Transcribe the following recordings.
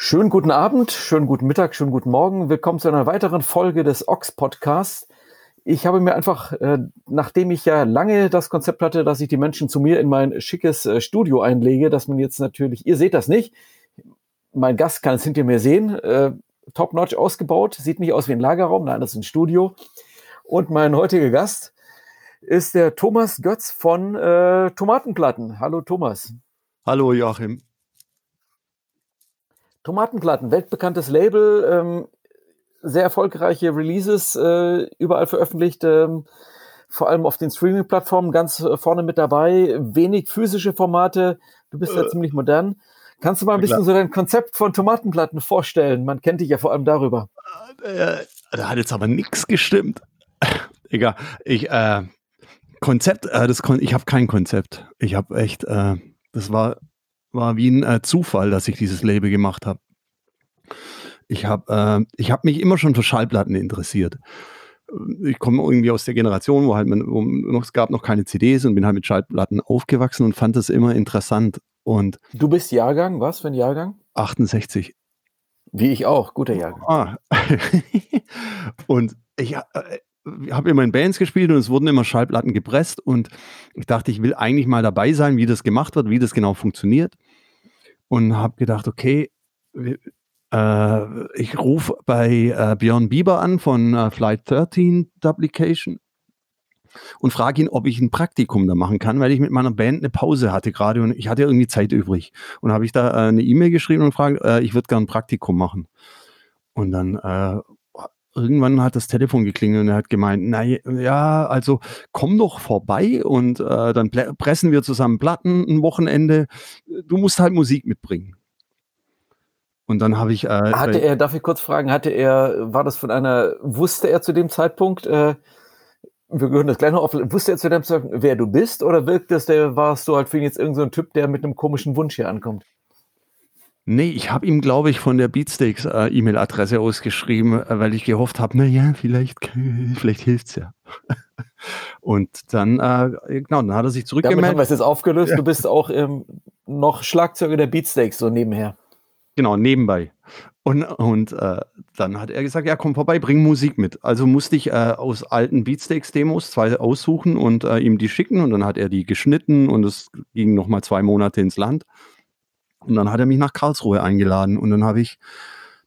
Schönen guten Abend, schönen guten Mittag, schönen guten Morgen. Willkommen zu einer weiteren Folge des Ox Podcasts. Ich habe mir einfach, äh, nachdem ich ja lange das Konzept hatte, dass ich die Menschen zu mir in mein schickes äh, Studio einlege, dass man jetzt natürlich, ihr seht das nicht, mein Gast kann es hinter mir sehen, äh, top-notch ausgebaut, sieht nicht aus wie ein Lagerraum, nein, das ist ein Studio. Und mein heutiger Gast ist der Thomas Götz von Tomatenplatten. Hallo Thomas. Hallo Joachim. Tomatenplatten, weltbekanntes Label, ähm, sehr erfolgreiche Releases äh, überall veröffentlicht, ähm, vor allem auf den Streaming-Plattformen ganz äh, vorne mit dabei, wenig physische Formate, du bist äh, ja ziemlich modern. Kannst du mal ein bisschen so dein Konzept von Tomatenplatten vorstellen? Man kennt dich ja vor allem darüber. Äh, da hat jetzt aber nichts gestimmt. Egal. Ich, äh, Konzept, äh, das Kon ich habe kein Konzept. Ich habe echt, äh, das war, war wie ein äh, Zufall, dass ich dieses Label gemacht habe. Ich habe äh, hab mich immer schon für Schallplatten interessiert. Ich komme irgendwie aus der Generation, wo halt man, wo noch, es gab noch keine CDs und bin halt mit Schallplatten aufgewachsen und fand das immer interessant. Und du bist Jahrgang, was für ein Jahrgang? 68. Wie ich auch, guter Jahrgang. Ah. und ich, äh, habe immer in Bands gespielt und es wurden immer Schallplatten gepresst und ich dachte, ich will eigentlich mal dabei sein, wie das gemacht wird, wie das genau funktioniert und habe gedacht, okay, äh, ich rufe bei äh, Björn Bieber an von äh, Flight 13 Duplication und frage ihn, ob ich ein Praktikum da machen kann, weil ich mit meiner Band eine Pause hatte gerade und ich hatte irgendwie Zeit übrig. Und habe ich da äh, eine E-Mail geschrieben und frage, äh, ich würde gerne ein Praktikum machen. Und dann äh, irgendwann hat das Telefon geklingelt und er hat gemeint, na ja, also komm doch vorbei und äh, dann pressen wir zusammen Platten ein Wochenende. Du musst halt Musik mitbringen. Und dann habe ich. Äh, hatte er, darf ich kurz fragen, hatte er, war das von einer, wusste er zu dem Zeitpunkt, äh, wir gehören das gleich noch auf, wusste er zu dem Zeitpunkt, wer du bist, oder wirkt es, der warst du halt für ihn jetzt irgendein so Typ, der mit einem komischen Wunsch hier ankommt? Nee, ich habe ihm, glaube ich, von der Beatsteaks äh, E-Mail-Adresse ausgeschrieben, äh, weil ich gehofft habe, naja, vielleicht, vielleicht hilft's ja. Und dann, äh, genau, dann hat er sich zurückgemeldet. Damit haben wir es jetzt aufgelöst. Du bist auch ähm, noch Schlagzeuger der Beatsteaks, so nebenher. Genau, nebenbei. Und, und äh, dann hat er gesagt, ja, komm vorbei, bring Musik mit. Also musste ich äh, aus alten Beatsteaks-Demos zwei aussuchen und äh, ihm die schicken. Und dann hat er die geschnitten und es ging nochmal zwei Monate ins Land. Und dann hat er mich nach Karlsruhe eingeladen und dann habe ich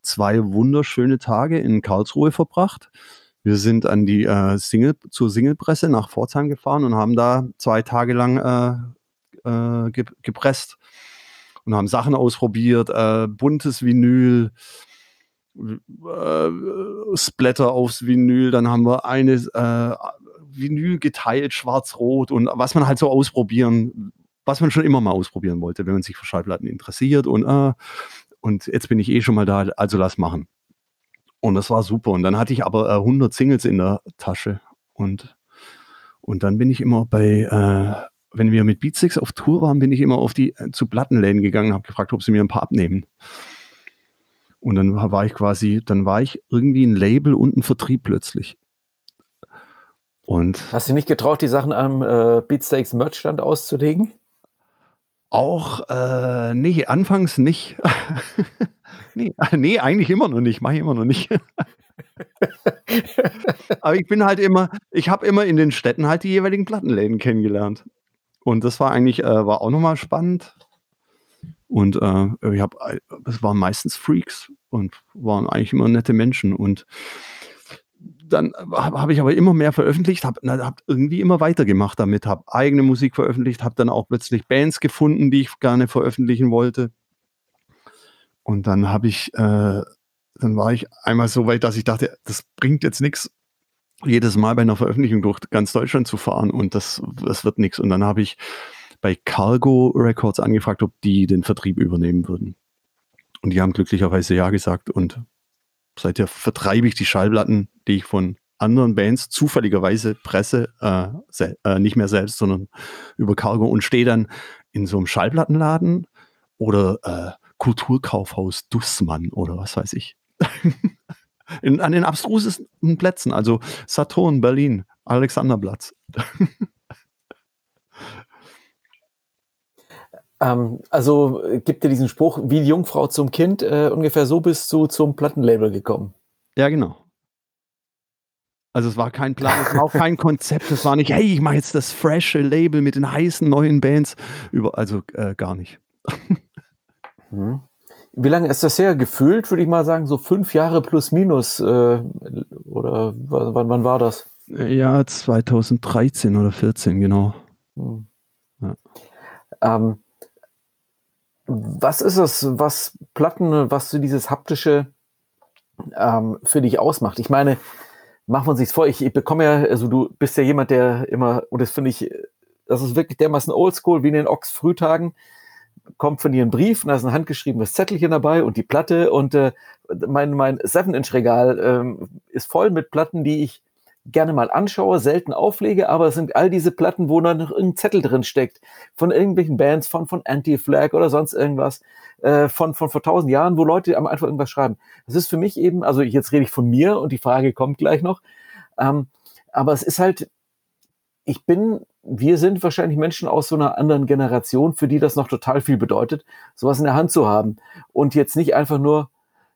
zwei wunderschöne Tage in Karlsruhe verbracht. Wir sind an die äh, Single, zur Singlepresse nach Pforzheim gefahren und haben da zwei Tage lang äh, äh, ge gepresst und haben Sachen ausprobiert, äh, buntes Vinyl, äh, Splatter aufs Vinyl, dann haben wir eine äh, Vinyl geteilt, schwarz-rot und was man halt so ausprobieren was man schon immer mal ausprobieren wollte, wenn man sich für Schallplatten interessiert und, äh, und jetzt bin ich eh schon mal da, also lass machen. Und das war super. Und dann hatte ich aber äh, 100 Singles in der Tasche und, und dann bin ich immer bei, äh, wenn wir mit Beatsticks auf Tour waren, bin ich immer auf die äh, zu Plattenläden gegangen, habe gefragt, ob sie mir ein paar abnehmen. Und dann war ich quasi, dann war ich irgendwie ein Label und ein Vertrieb plötzlich. Und Hast du nicht getraut, die Sachen am äh, Beatsteaks Merchstand auszulegen? Auch, äh, nee, anfangs nicht. nee, nee, eigentlich immer noch nicht, mache ich immer noch nicht. Aber ich bin halt immer, ich habe immer in den Städten halt die jeweiligen Plattenläden kennengelernt. Und das war eigentlich, äh, war auch nochmal spannend. Und äh, ich habe, es waren meistens Freaks und waren eigentlich immer nette Menschen. Und dann habe hab ich aber immer mehr veröffentlicht, habe hab irgendwie immer weitergemacht damit, habe eigene Musik veröffentlicht, habe dann auch plötzlich Bands gefunden, die ich gerne veröffentlichen wollte. Und dann habe ich, äh, dann war ich einmal so weit, dass ich dachte, das bringt jetzt nichts, jedes Mal bei einer Veröffentlichung durch ganz Deutschland zu fahren und das, das wird nichts. Und dann habe ich bei Cargo Records angefragt, ob die den Vertrieb übernehmen würden. Und die haben glücklicherweise Ja gesagt und seither vertreibe ich die Schallplatten, die ich von anderen Bands zufälligerweise presse, äh, äh, nicht mehr selbst, sondern über Cargo und stehe dann in so einem Schallplattenladen oder äh, Kulturkaufhaus Dussmann oder was weiß ich. in, an den abstrusesten Plätzen, also Saturn, Berlin, Alexanderplatz. ähm, also gibt dir diesen Spruch, wie die Jungfrau zum Kind, äh, ungefähr so bist du zum Plattenlabel gekommen. Ja, genau. Also es war kein Plan, es war auch kein Konzept, es war nicht, hey, ich mache jetzt das frische Label mit den heißen neuen Bands. Über, also äh, gar nicht. Mhm. Wie lange ist das her? Gefühlt, würde ich mal sagen, so fünf Jahre plus minus. Äh, oder wann, wann war das? Ja, 2013 oder 14, genau. Hm. Ja. Ähm, was ist es, was Platten, was so dieses haptische ähm, für dich ausmacht? Ich meine, machen wir uns nichts vor. Ich, ich bekomme ja, also du bist ja jemand, der immer, und das finde ich, das ist wirklich dermaßen oldschool, wie in den Ochs-Frühtagen kommt von ihr ein Brief und da ist ein handgeschriebenes Zettelchen dabei und die Platte und äh, mein, mein 7-Inch-Regal ähm, ist voll mit Platten, die ich gerne mal anschaue, selten auflege, aber es sind all diese Platten, wo dann noch irgendein Zettel drin steckt, von irgendwelchen Bands, von, von Anti-Flag oder sonst irgendwas, äh, von, von vor tausend Jahren, wo Leute einfach irgendwas schreiben. Das ist für mich eben, also jetzt rede ich von mir und die Frage kommt gleich noch, ähm, aber es ist halt, ich bin wir sind wahrscheinlich Menschen aus so einer anderen Generation, für die das noch total viel bedeutet, sowas in der Hand zu haben. Und jetzt nicht einfach nur,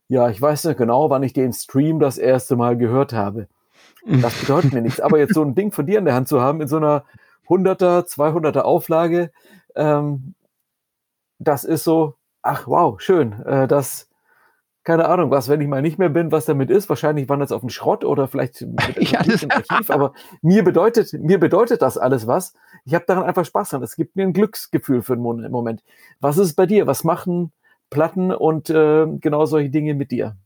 ja, ich weiß nicht genau, wann ich den Stream das erste Mal gehört habe. Das bedeutet mir nichts. Aber jetzt so ein Ding von dir in der Hand zu haben, in so einer 100er, 200er Auflage, ähm, das ist so, ach wow, schön, äh, das, keine Ahnung, was, wenn ich mal nicht mehr bin, was damit ist. Wahrscheinlich wandert es auf den Schrott oder vielleicht ja, im Archiv, aber mir bedeutet, mir bedeutet das alles was. Ich habe daran einfach Spaß dran. Es gibt mir ein Glücksgefühl für einen Moment. Was ist es bei dir? Was machen Platten und äh, genau solche Dinge mit dir?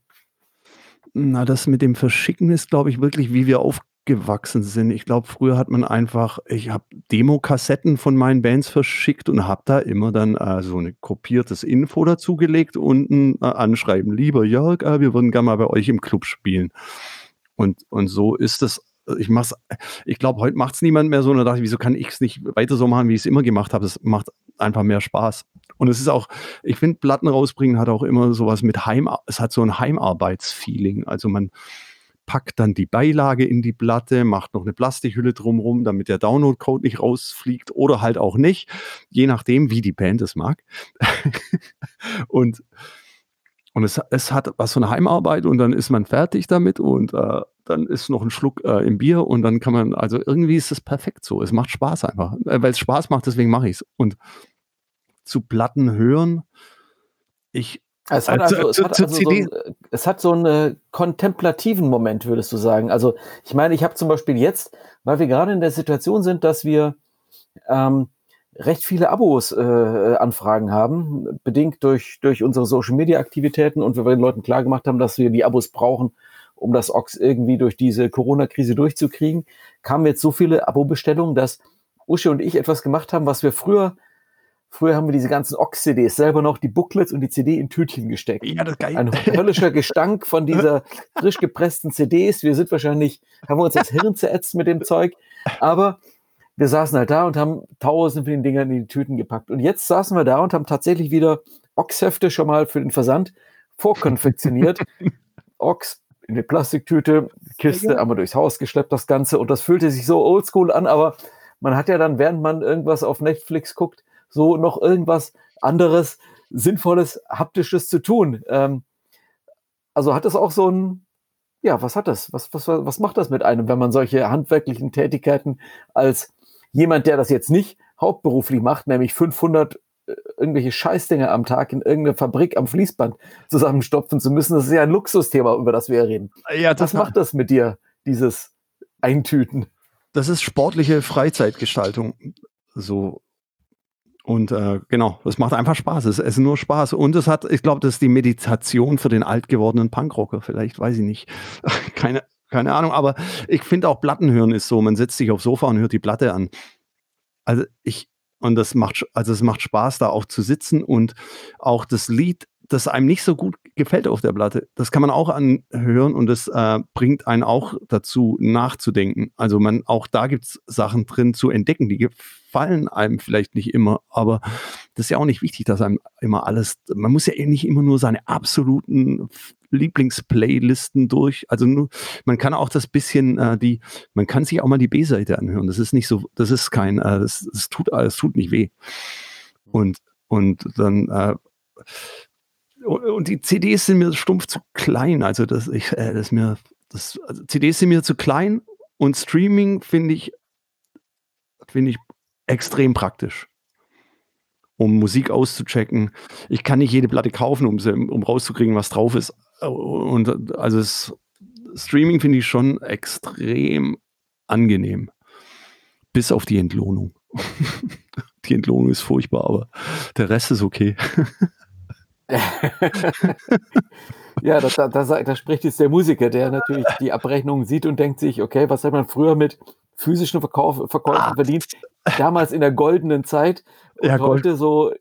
Na, das mit dem Verschicken ist, glaube ich, wirklich, wie wir auf, gewachsen sind. Ich glaube, früher hat man einfach, ich habe Demo-Kassetten von meinen Bands verschickt und habe da immer dann äh, so ein kopiertes Info dazugelegt und ein äh, Anschreiben. Lieber Jörg, äh, wir würden gerne mal bei euch im Club spielen. Und, und so ist es. Ich mach's, ich glaube, heute macht es niemand mehr so. Und da dachte ich, wieso kann ich es nicht weiter so machen, wie ich es immer gemacht habe? Es macht einfach mehr Spaß. Und es ist auch, ich finde, Platten rausbringen hat auch immer sowas mit Heim, es hat so ein Heimarbeitsfeeling. Also man, packt dann die Beilage in die Platte, macht noch eine Plastikhülle drumherum, damit der Download-Code nicht rausfliegt oder halt auch nicht, je nachdem, wie die Band es mag. und und es, es hat was von Heimarbeit und dann ist man fertig damit und äh, dann ist noch ein Schluck äh, im Bier und dann kann man, also irgendwie ist es perfekt so. Es macht Spaß einfach, äh, weil es Spaß macht, deswegen mache ich es. Und zu Platten hören, ich es hat, also, also, es, hat also so, ein, es hat so einen äh, kontemplativen Moment, würdest du sagen. Also ich meine, ich habe zum Beispiel jetzt, weil wir gerade in der Situation sind, dass wir ähm, recht viele Abos äh, Anfragen haben, bedingt durch, durch unsere Social-Media-Aktivitäten und wir den Leuten klar gemacht haben, dass wir die Abos brauchen, um das Ox irgendwie durch diese Corona-Krise durchzukriegen, kamen jetzt so viele Abo-Bestellungen, dass Usche und ich etwas gemacht haben, was wir früher Früher haben wir diese ganzen Ox-CDs selber noch die Booklets und die CD in Tütchen gesteckt. Ja, das ist geil. Ein höllischer Gestank von dieser frisch gepressten CDs. Wir sind wahrscheinlich, haben wir uns das Hirn zerätzt mit dem Zeug. Aber wir saßen halt da und haben tausend von den Dingern in die Tüten gepackt. Und jetzt saßen wir da und haben tatsächlich wieder Ox-Hefte schon mal für den Versand vorkonfektioniert. Ox in eine Plastiktüte, Kiste, ja. einmal durchs Haus geschleppt, das Ganze. Und das fühlte sich so oldschool an, aber man hat ja dann, während man irgendwas auf Netflix guckt, so noch irgendwas anderes, Sinnvolles, Haptisches zu tun. Ähm, also hat das auch so ein, ja, was hat das? Was, was, was macht das mit einem, wenn man solche handwerklichen Tätigkeiten als jemand, der das jetzt nicht hauptberuflich macht, nämlich 500 äh, irgendwelche Scheißdinge am Tag in irgendeiner Fabrik am Fließband zusammenstopfen zu müssen. Das ist ja ein Luxusthema, über das wir reden. Ja, Was macht das mit dir, dieses Eintüten? Das ist sportliche Freizeitgestaltung. So und äh, genau, es macht einfach Spaß. Es ist nur Spaß. Und es hat, ich glaube, das ist die Meditation für den alt gewordenen Punkrocker. Vielleicht, weiß ich nicht. keine, keine Ahnung. Aber ich finde auch Platten hören ist so. Man setzt sich aufs Sofa und hört die Platte an. Also ich, und das macht, also es macht Spaß, da auch zu sitzen und auch das Lied das einem nicht so gut gefällt auf der Platte, das kann man auch anhören und das äh, bringt einen auch dazu nachzudenken. Also man auch da gibt es Sachen drin zu entdecken, die gefallen einem vielleicht nicht immer, aber das ist ja auch nicht wichtig, dass einem immer alles, man muss ja eh nicht immer nur seine absoluten Lieblingsplaylisten durch. Also nur, man kann auch das bisschen äh, die, man kann sich auch mal die B-Seite anhören. Das ist nicht so, das ist kein, äh, das, das tut, das tut nicht weh. Und und dann äh, und die CDs sind mir stumpf zu klein. Also das, ich, äh, das mir, das, also CDs sind mir zu klein und Streaming finde ich, finde ich extrem praktisch, um Musik auszuchecken. Ich kann nicht jede Platte kaufen, um, sie, um rauszukriegen, was drauf ist. Und also es, Streaming finde ich schon extrem angenehm. Bis auf die Entlohnung. die Entlohnung ist furchtbar, aber der Rest ist okay. ja, da, da, da, da, spricht jetzt der Musiker, der natürlich die Abrechnung sieht und denkt sich, okay, was hat man früher mit physischen Verkauf, Verkäufen ah. verdient? Damals in der goldenen Zeit und ja, heute so.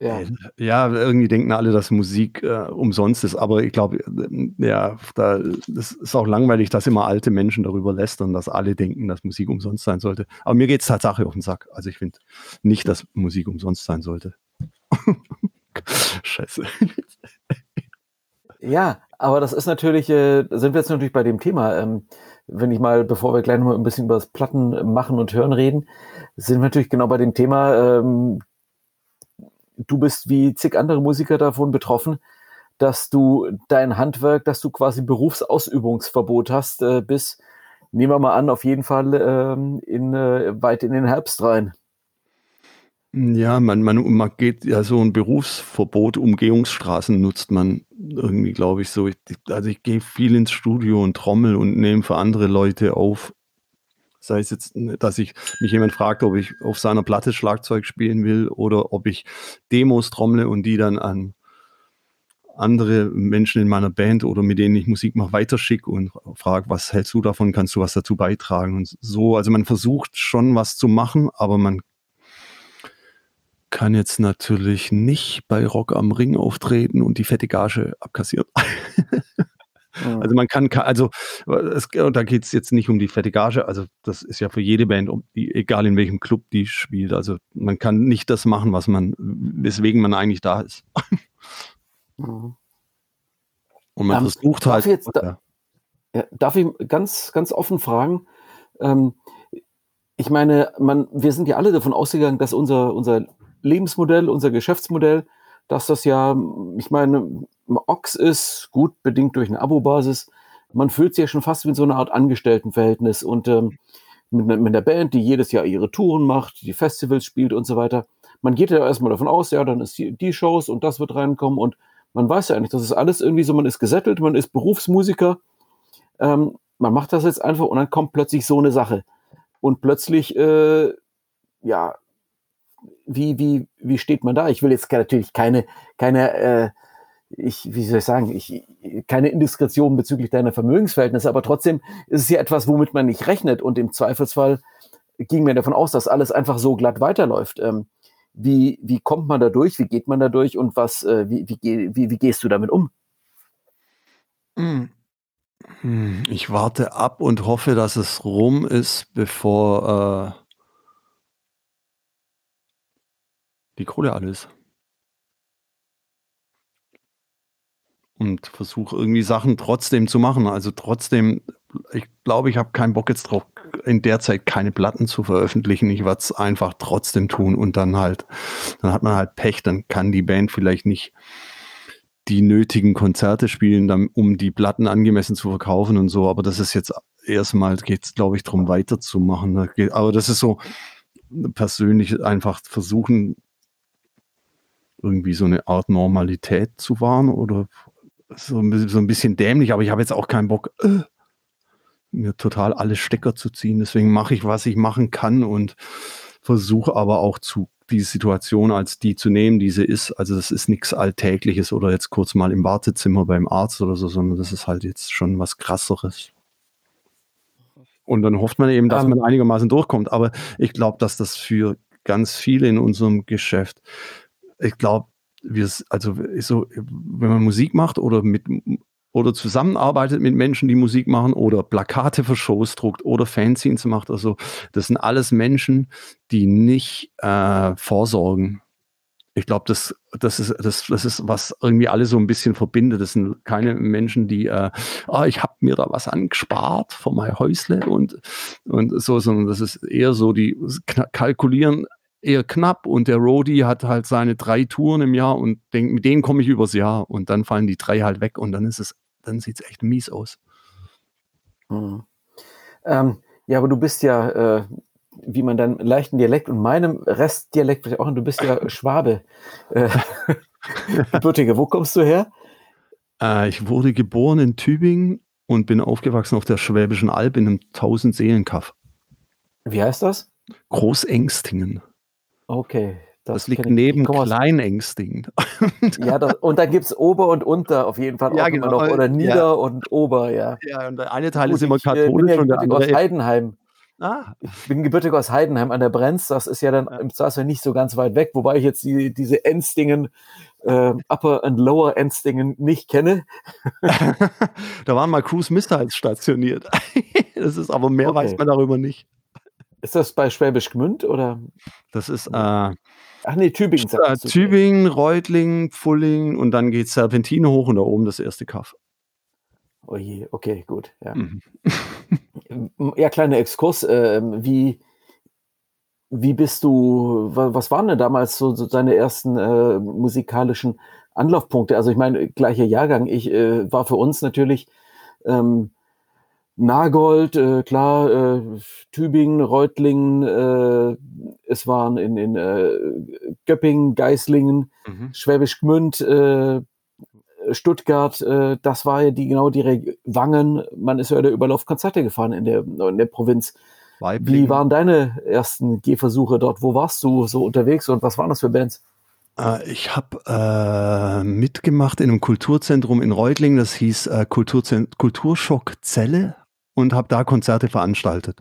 Ja. ja, irgendwie denken alle, dass Musik äh, umsonst ist, aber ich glaube, äh, ja, da, das ist auch langweilig, dass immer alte Menschen darüber lästern, dass alle denken, dass Musik umsonst sein sollte. Aber mir geht es Tatsache auf den Sack. Also ich finde nicht, dass Musik umsonst sein sollte. Scheiße. Ja, aber das ist natürlich, äh, sind wir jetzt natürlich bei dem Thema. Ähm, wenn ich mal, bevor wir gleich noch mal ein bisschen über das Platten machen und hören reden, sind wir natürlich genau bei dem Thema. Ähm, du bist wie zig andere Musiker davon betroffen, dass du dein Handwerk, dass du quasi Berufsausübungsverbot hast, äh, bis, nehmen wir mal an, auf jeden Fall ähm, in, äh, weit in den Herbst rein. Ja, man, man, man geht ja so ein Berufsverbot, Umgehungsstraßen nutzt man irgendwie, glaube ich, so. Ich, also ich gehe viel ins Studio und trommel und nehme für andere Leute auf. Sei es jetzt, dass ich mich jemand fragt, ob ich auf seiner Platte Schlagzeug spielen will oder ob ich Demos trommle und die dann an andere Menschen in meiner Band oder mit denen ich Musik mache, weiterschicke und frage, was hältst du davon, kannst du was dazu beitragen und so. Also man versucht schon was zu machen, aber man kann jetzt natürlich nicht bei Rock am Ring auftreten und die fette Gage abkassieren. Also man kann, also es, da geht es jetzt nicht um die fette Gage, also das ist ja für jede Band, um die, egal in welchem Club die spielt. Also man kann nicht das machen, was man, weswegen man eigentlich da ist. Mhm. Und man ähm, versucht halt. Jetzt, da, ja, darf ich ganz, ganz offen fragen? Ähm, ich meine, man, wir sind ja alle davon ausgegangen, dass unser, unser Lebensmodell, unser Geschäftsmodell, dass das ja, ich meine, Ox ist, gut bedingt durch eine Abo-Basis. Man fühlt sich ja schon fast wie in so einer Art Angestelltenverhältnis und ähm, mit, ne, mit einer Band, die jedes Jahr ihre Touren macht, die Festivals spielt und so weiter. Man geht ja erstmal davon aus, ja, dann ist die, die Shows und das wird reinkommen und man weiß ja eigentlich, das ist alles irgendwie so, man ist gesettelt, man ist Berufsmusiker, ähm, man macht das jetzt einfach und dann kommt plötzlich so eine Sache. Und plötzlich, äh, ja, wie, wie, wie steht man da? Ich will jetzt natürlich keine, keine, äh, ich, wie soll ich sagen, ich, keine Indiskretion bezüglich deiner Vermögensverhältnisse, aber trotzdem ist es ja etwas, womit man nicht rechnet und im Zweifelsfall ging mir davon aus, dass alles einfach so glatt weiterläuft. Ähm, wie, wie kommt man da durch? Wie geht man da durch und was, äh, wie, wie, wie, wie gehst du damit um? Hm. Hm, ich warte ab und hoffe, dass es rum ist, bevor äh, die Kohle alles. Und versuche irgendwie Sachen trotzdem zu machen. Also trotzdem, ich glaube, ich habe keinen Bock jetzt drauf, in der Zeit keine Platten zu veröffentlichen. Ich werde es einfach trotzdem tun und dann halt, dann hat man halt Pech, dann kann die Band vielleicht nicht die nötigen Konzerte spielen, um die Platten angemessen zu verkaufen und so. Aber das ist jetzt erstmal, geht es, glaube ich, darum, weiterzumachen. Aber das ist so persönlich einfach versuchen, irgendwie so eine Art Normalität zu wahren oder so, so ein bisschen dämlich, aber ich habe jetzt auch keinen Bock, äh, mir total alle Stecker zu ziehen. Deswegen mache ich, was ich machen kann und versuche aber auch zu die Situation als die zu nehmen, die sie ist. Also das ist nichts Alltägliches oder jetzt kurz mal im Wartezimmer beim Arzt oder so, sondern das ist halt jetzt schon was krasseres. Und dann hofft man eben, dass ähm. man einigermaßen durchkommt. Aber ich glaube, dass das für ganz viele in unserem Geschäft ich glaube, wir, also so, wenn man Musik macht oder mit oder zusammenarbeitet mit Menschen, die Musik machen oder Plakate für Shows druckt oder Fanzines macht. Also das sind alles Menschen, die nicht äh, vorsorgen. Ich glaube, das, das, ist, das, das ist, was irgendwie alle so ein bisschen verbindet. Das sind keine Menschen, die, äh, oh, ich habe mir da was angespart für mein Häusle und, und so, sondern das ist eher so, die kalkulieren eher knapp und der Roadie hat halt seine drei Touren im Jahr und denkt, mit denen komme ich übers Jahr und dann fallen die drei halt weg und dann ist es, dann sieht es echt mies aus. Mhm. Ähm, ja, aber du bist ja, äh, wie man dann leichten Dialekt und meinem Restdialekt auch, du bist ja Schwabe. Äh, Gebürtige, wo kommst du her? Äh, ich wurde geboren in Tübingen und bin aufgewachsen auf der Schwäbischen Alb in einem Tausend-Seelen-Kaff. Wie heißt das? Großengstingen. Okay. Das, das liegt neben Kleinängstingen. ja, das, und dann gibt es Ober und Unter auf jeden Fall ja, auch genau. noch. Oder Nieder ja. und Ober, ja. Ja, und der eine Teil Gut, ist immer katholisch ich, und der andere aus Heidenheim. Ah. Ich bin gebürtig aus Heidenheim an der Brenz. Das ist ja dann ja. im Zweifel nicht so ganz weit weg, wobei ich jetzt die, diese Endstingen, äh, Upper und Lower Endstingen nicht kenne. da waren mal Cruise Missiles stationiert. das ist aber mehr okay. weiß man darüber nicht. Ist das bei Schwäbisch Gmünd oder? Das ist. Äh, Ach nee, Tübingen. Äh, Tübingen, Reutlingen, Fulling und dann geht Serpentine hoch und da oben das erste Kaff. Oh je, okay, gut. Ja, mhm. ja kleiner Exkurs. Äh, wie, wie bist du, was waren denn damals so, so deine ersten äh, musikalischen Anlaufpunkte? Also ich meine, gleicher Jahrgang. Ich äh, war für uns natürlich ähm, Nagold, äh, klar, äh, Tübingen, Reutlingen, äh, es waren in, in äh, Göppingen, Geislingen, mhm. Schwäbisch Gmünd, äh, Stuttgart, äh, das war ja die genau die Re Wangen, man ist ja überall auf Konzerte gefahren in der, in der Provinz. Weiblingen. Wie waren deine ersten Gehversuche dort? Wo warst du so unterwegs und was waren das für Bands? Äh, ich habe äh, mitgemacht in einem Kulturzentrum in Reutlingen, das hieß äh, Kulturschock Zelle und habe da Konzerte veranstaltet.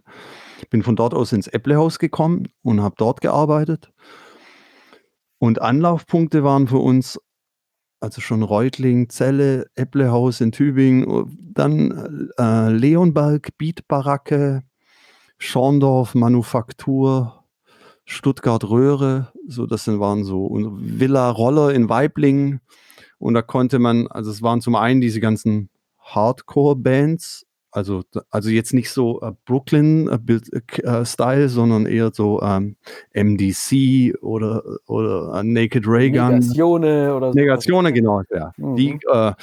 Bin von dort aus ins Äpplehaus gekommen und habe dort gearbeitet. Und Anlaufpunkte waren für uns also schon Reutling, Celle, Äpplehaus in Tübingen, dann äh, Leonberg, Beatbaracke, Schorndorf, Manufaktur, Stuttgart Röhre, so das waren so und Villa Roller in Weiblingen und da konnte man, also es waren zum einen diese ganzen Hardcore-Bands, also, also jetzt nicht so äh, Brooklyn-Style, äh, äh, sondern eher so ähm, MDC oder, oder äh, Naked Ray Gun. Negatione oder so. Negatione, genau, ja. Mhm. Die, äh,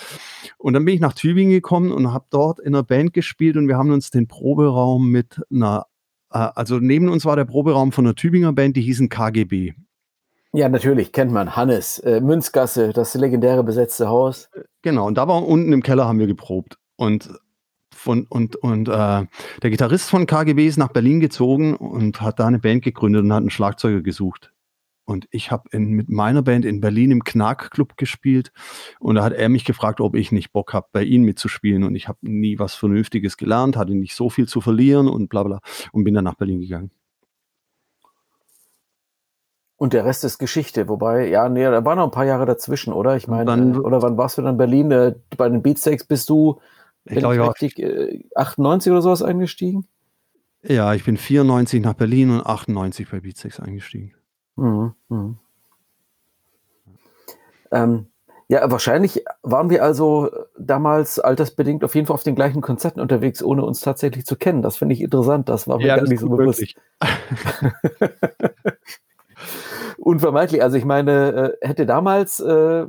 und dann bin ich nach Tübingen gekommen und habe dort in einer Band gespielt und wir haben uns den Proberaum mit einer, äh, also neben uns war der Proberaum von einer Tübinger Band, die hießen KGB. Ja, natürlich, kennt man. Hannes, äh, Münzgasse, das legendäre besetzte Haus. Genau, und da war unten im Keller haben wir geprobt. Und von, und, und äh, der Gitarrist von KGB ist nach Berlin gezogen und hat da eine Band gegründet und hat einen Schlagzeuger gesucht. Und ich habe mit meiner Band in Berlin im Knack-Club gespielt. Und da hat er mich gefragt, ob ich nicht Bock habe, bei ihm mitzuspielen. Und ich habe nie was Vernünftiges gelernt, hatte nicht so viel zu verlieren und bla bla. Und bin dann nach Berlin gegangen. Und der Rest ist Geschichte. Wobei, ja, nee, da waren noch ein paar Jahre dazwischen, oder? Ich meine, oder wann warst du dann in Berlin? Äh, bei den Beatsteaks bist du ich glaube, ich war richtig, äh, 98 oder sowas eingestiegen? Ja, ich bin 94 nach Berlin und 98 bei Beatsex eingestiegen. Mhm, mh. ähm, ja, wahrscheinlich waren wir also damals altersbedingt auf jeden Fall auf den gleichen Konzerten unterwegs, ohne uns tatsächlich zu kennen. Das finde ich interessant. Das war mir ja, gar nicht so bewusst. Unvermeidlich. Also ich meine, äh, hätte damals äh,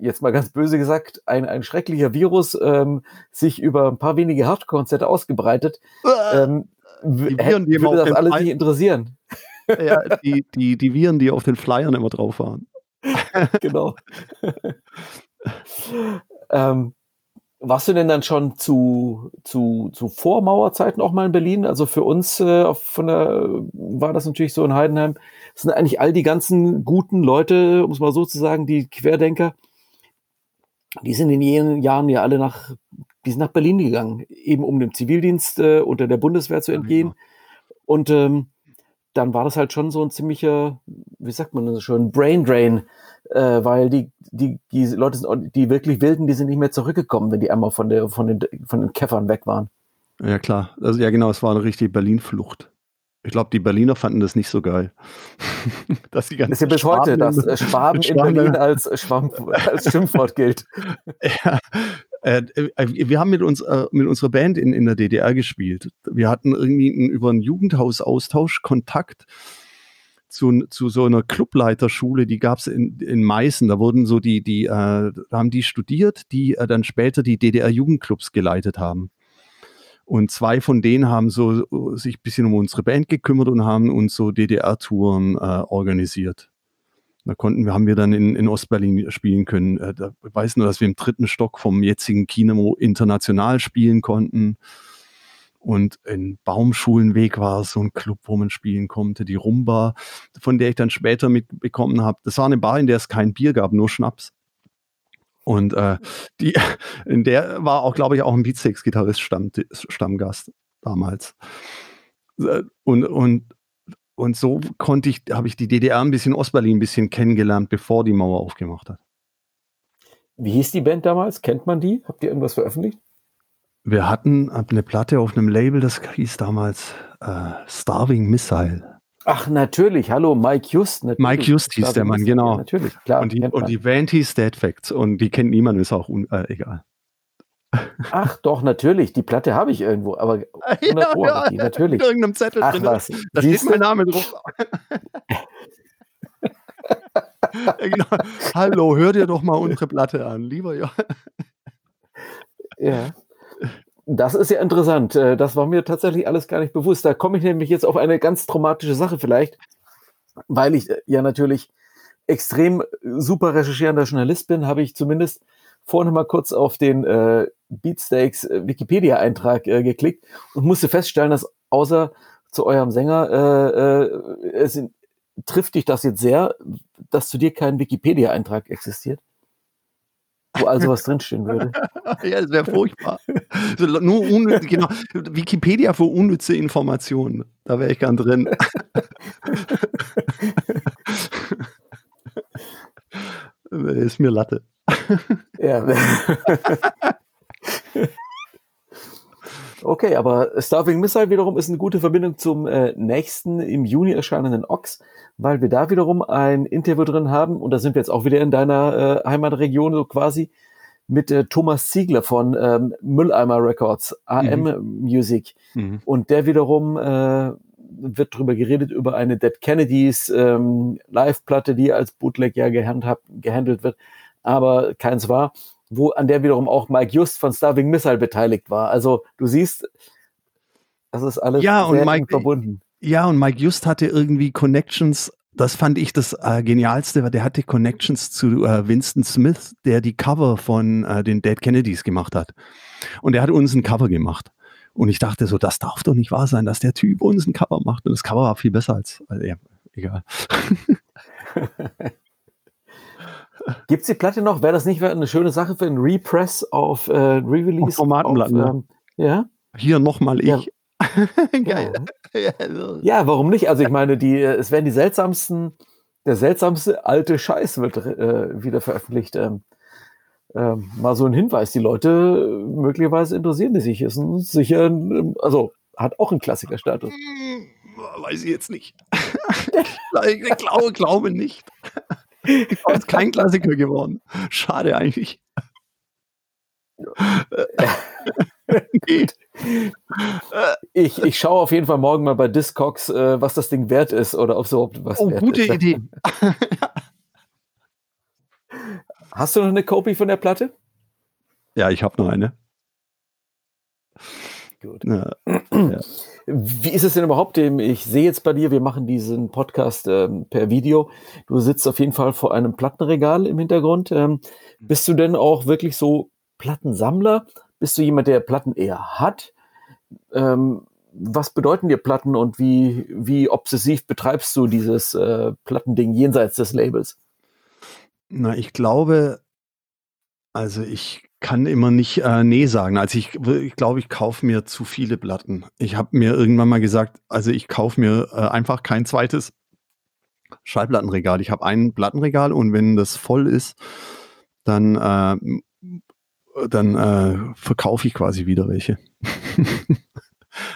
jetzt mal ganz böse gesagt, ein, ein schrecklicher Virus ähm, sich über ein paar wenige Hardcore-Konzerte ausgebreitet, ähm, die würde das alles nicht interessieren. Ja, die, die, die Viren, die auf den Flyern immer drauf waren. genau. ähm, warst du denn dann schon zu, zu, zu Vormauerzeiten auch mal in Berlin? Also für uns äh, von der, war das natürlich so in Heidenheim. Das sind eigentlich all die ganzen guten Leute, um es mal so zu sagen, die Querdenker, die sind in jenen Jahren ja alle nach, die sind nach Berlin gegangen, eben um dem Zivildienst äh, unter der Bundeswehr zu entgehen. Ja, Und ähm, dann war das halt schon so ein ziemlicher, wie sagt man das schon, Brain Drain äh, weil die, die, die Leute, sind, die wirklich Wilden, die sind nicht mehr zurückgekommen, wenn die einmal von, der, von, den, von den Käffern weg waren. Ja, klar. Also, ja, genau, es war eine richtige Berlin-Flucht. Ich glaube, die Berliner fanden das nicht so geil. dass die ganzen das ist ja bis Schwaben heute, dass äh, Schwaben in Berlin als, Schwamm, als Schimpfwort gilt. ja, äh, äh, wir haben mit, uns, äh, mit unserer Band in, in der DDR gespielt. Wir hatten irgendwie einen, über einen Jugendhausaustausch Kontakt zu, zu so einer Clubleiterschule, die gab es in, in Meißen. Da wurden so die, die, äh, haben die studiert, die äh, dann später die DDR-Jugendclubs geleitet haben. Und zwei von denen haben so sich ein bisschen um unsere Band gekümmert und haben uns so DDR-Touren äh, organisiert. Da konnten wir, haben wir dann in, in Ostberlin spielen können. Äh, da weiß nur, dass wir im dritten Stock vom jetzigen Kino international spielen konnten. Und in Baumschulenweg war so ein Club, wo man spielen konnte. Die Rumba, von der ich dann später mitbekommen habe. Das war eine Bar, in der es kein Bier gab, nur Schnaps. Und äh, die, in der war auch, glaube ich, auch ein Beatsteaks-Gitarrist Stamm, Stammgast damals. Äh, und, und, und so konnte ich, habe ich die DDR ein bisschen Ostberlin ein bisschen kennengelernt, bevor die Mauer aufgemacht hat. Wie hieß die Band damals? Kennt man die? Habt ihr irgendwas veröffentlicht? Wir hatten eine Platte auf einem Label, das hieß damals äh, Starving Missile. Ach, natürlich. Hallo, Mike Just. Natürlich. Mike Just hieß der Mann, genau. Ja, natürlich, klar. Und die, und die Band hieß Dead Facts und die kennt niemand, ist auch äh, egal. Ach doch, natürlich. Die Platte habe ich irgendwo, aber 100 ja, ja, die, natürlich. In irgendeinem Zettel Ach, drin. Was? Da steht mein Name drauf. ja, genau. Hallo, hör dir doch mal unsere Platte an, lieber ja. Ja. Das ist ja interessant. Äh, das war mir tatsächlich alles gar nicht bewusst. Da komme ich nämlich jetzt auf eine ganz traumatische Sache vielleicht, weil ich äh, ja natürlich extrem super recherchierender Journalist bin, habe ich zumindest vorhin mal kurz auf den äh, Beatsteaks äh, Wikipedia-Eintrag äh, geklickt und musste feststellen, dass außer zu eurem Sänger äh, äh, es in, trifft dich das jetzt sehr, dass zu dir kein Wikipedia-Eintrag existiert? Wo also was drinstehen würde. ja, das wäre furchtbar. So, nur unnütze, genau, Wikipedia für unnütze Informationen. Da wäre ich gern drin. ist mir Latte. ja. Okay, aber Starving Missile wiederum ist eine gute Verbindung zum äh, nächsten im Juni erscheinenden Ox, weil wir da wiederum ein Interview drin haben und da sind wir jetzt auch wieder in deiner äh, Heimatregion so quasi mit äh, Thomas Ziegler von ähm, Mülleimer Records, AM mhm. Music mhm. und der wiederum äh, wird drüber geredet über eine Dead Kennedys ähm, Live-Platte, die als Bootleg ja gehandhabt, gehandelt wird, aber keins war wo an der wiederum auch Mike Just von Starving Missile beteiligt war. Also du siehst, das ist alles ja, und Mike, verbunden. Ja, und Mike Just hatte irgendwie Connections. Das fand ich das äh, Genialste, weil der hatte Connections zu äh, Winston Smith, der die Cover von äh, den Dead Kennedys gemacht hat. Und er hat uns ein Cover gemacht. Und ich dachte so, das darf doch nicht wahr sein, dass der Typ uns ein Cover macht. Und das Cover war viel besser als, also, ja, egal. Gibt es die Platte noch? Wäre das nicht eine schöne Sache für ein Repress auf äh, Re-Release? Formatenblatt, ne? Ja. Hier nochmal ich. Ja. Geil. Ja. ja, warum nicht? Also ich meine, die, es werden die seltsamsten, der seltsamste alte Scheiß wird äh, wieder veröffentlicht. Ähm, ähm, mal so ein Hinweis, die Leute möglicherweise interessieren die sich. Ist ein, sicher, also hat auch einen Klassikerstatus. Hm, weiß ich jetzt nicht. ich glaube, glaube nicht. ist kein Klassiker geworden. Schade eigentlich. ich, ich schaue auf jeden Fall morgen mal bei Discogs, äh, was das Ding wert ist oder ob so was oh, wert gute ist. Idee. Hast du noch eine Copy von der Platte? Ja, ich habe noch eine. Gut. Ja. ja. Wie ist es denn überhaupt? Ich sehe jetzt bei dir, wir machen diesen Podcast ähm, per Video. Du sitzt auf jeden Fall vor einem Plattenregal im Hintergrund. Ähm, bist du denn auch wirklich so Plattensammler? Bist du jemand, der Platten eher hat? Ähm, was bedeuten dir Platten und wie, wie obsessiv betreibst du dieses äh, Plattending jenseits des Labels? Na, ich glaube, also ich kann immer nicht äh, nee sagen. Also ich, ich glaube, ich kaufe mir zu viele Platten. Ich habe mir irgendwann mal gesagt, also ich kaufe mir äh, einfach kein zweites Schallplattenregal. Ich habe ein Plattenregal und wenn das voll ist, dann, äh, dann äh, verkaufe ich quasi wieder welche.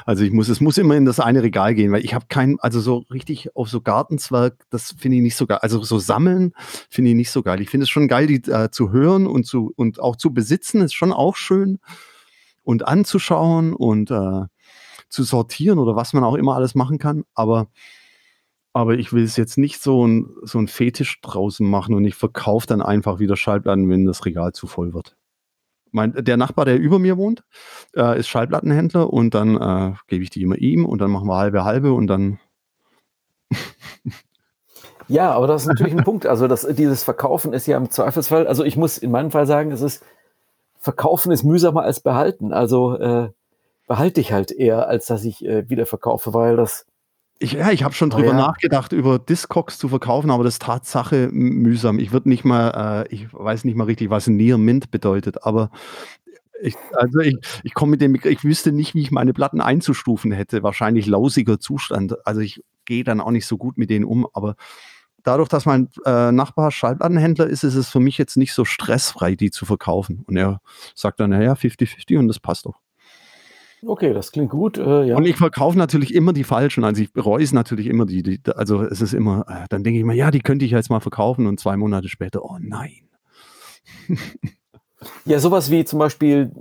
also ich muss, es muss immer in das eine Regal gehen, weil ich habe kein, also so richtig auf so Gartenzwerg, das finde ich nicht so geil. Also so sammeln finde ich nicht so geil. Ich finde es schon geil, die äh, zu hören und zu und auch zu besitzen, ist schon auch schön und anzuschauen und äh, zu sortieren oder was man auch immer alles machen kann. Aber aber ich will es jetzt nicht so ein, so ein Fetisch draußen machen und ich verkaufe dann einfach wieder Schallplatten, wenn das Regal zu voll wird. Mein, der Nachbar, der über mir wohnt, äh, ist Schallplattenhändler und dann äh, gebe ich die immer ihm und dann machen wir halbe halbe und dann. ja, aber das ist natürlich ein Punkt. Also das, dieses Verkaufen ist ja im Zweifelsfall, also ich muss in meinem Fall sagen, es ist, Verkaufen ist mühsamer als behalten. Also äh, behalte ich halt eher, als dass ich äh, wieder verkaufe, weil das ich, ja, ich habe schon drüber oh, ja. nachgedacht, über Discogs zu verkaufen, aber das ist Tatsache mühsam. Ich würde nicht mal, äh, ich weiß nicht mal richtig, was Near Mint bedeutet, aber ich, also ich, ich komme mit dem, ich wüsste nicht, wie ich meine Platten einzustufen hätte. Wahrscheinlich lausiger Zustand. Also ich gehe dann auch nicht so gut mit denen um, aber dadurch, dass mein äh, Nachbar Schallplattenhändler ist, ist es für mich jetzt nicht so stressfrei, die zu verkaufen. Und er sagt dann, naja, 50-50 und das passt doch. Okay, das klingt gut. Äh, ja. Und ich verkaufe natürlich immer die falschen. Also ich bereue es natürlich immer die, die also es ist immer, äh, dann denke ich mir, ja, die könnte ich jetzt mal verkaufen und zwei Monate später, oh nein. ja, sowas wie zum Beispiel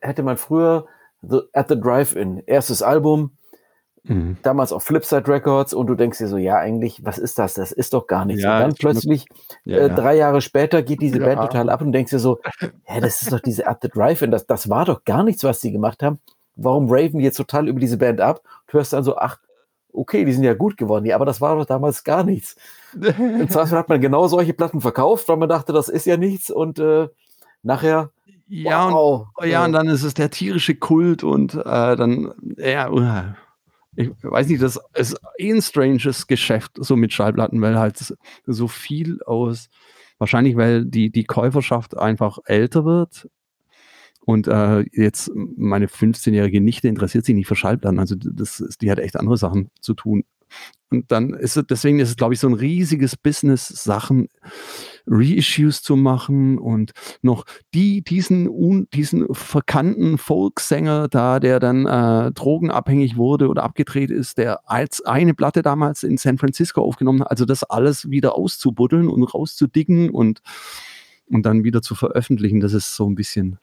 hätte man früher the, at the Drive-In, erstes Album, mhm. damals auf Flipside Records und du denkst dir so, ja, eigentlich, was ist das? Das ist doch gar nichts. Ja, und dann plötzlich, ja, äh, drei Jahre später, geht diese Band total ab und denkst dir so, ja, das ist doch diese at the Drive-In, das, das war doch gar nichts, was sie gemacht haben warum raven jetzt total über diese Band ab? Du hörst dann so, ach, okay, die sind ja gut geworden. Ja, aber das war doch damals gar nichts. Im Zweifel hat man genau solche Platten verkauft, weil man dachte, das ist ja nichts und äh, nachher. Ja, wow, und, ja, und dann ist es der tierische Kult und äh, dann, ja, uh, ich weiß nicht, das ist eh ein stranges Geschäft, so mit Schallplatten, weil halt so viel aus, wahrscheinlich weil die, die Käuferschaft einfach älter wird und äh, jetzt meine 15-jährige Nichte interessiert sich nicht für Schallplatten. Also das ist, die hat echt andere Sachen zu tun. Und dann ist es, deswegen ist es, glaube ich, so ein riesiges Business, Sachen, Reissues zu machen und noch die, diesen, diesen verkannten Volkssänger da, der dann äh, drogenabhängig wurde oder abgedreht ist, der als eine Platte damals in San Francisco aufgenommen hat, also das alles wieder auszubuddeln und rauszudicken und, und dann wieder zu veröffentlichen, das ist so ein bisschen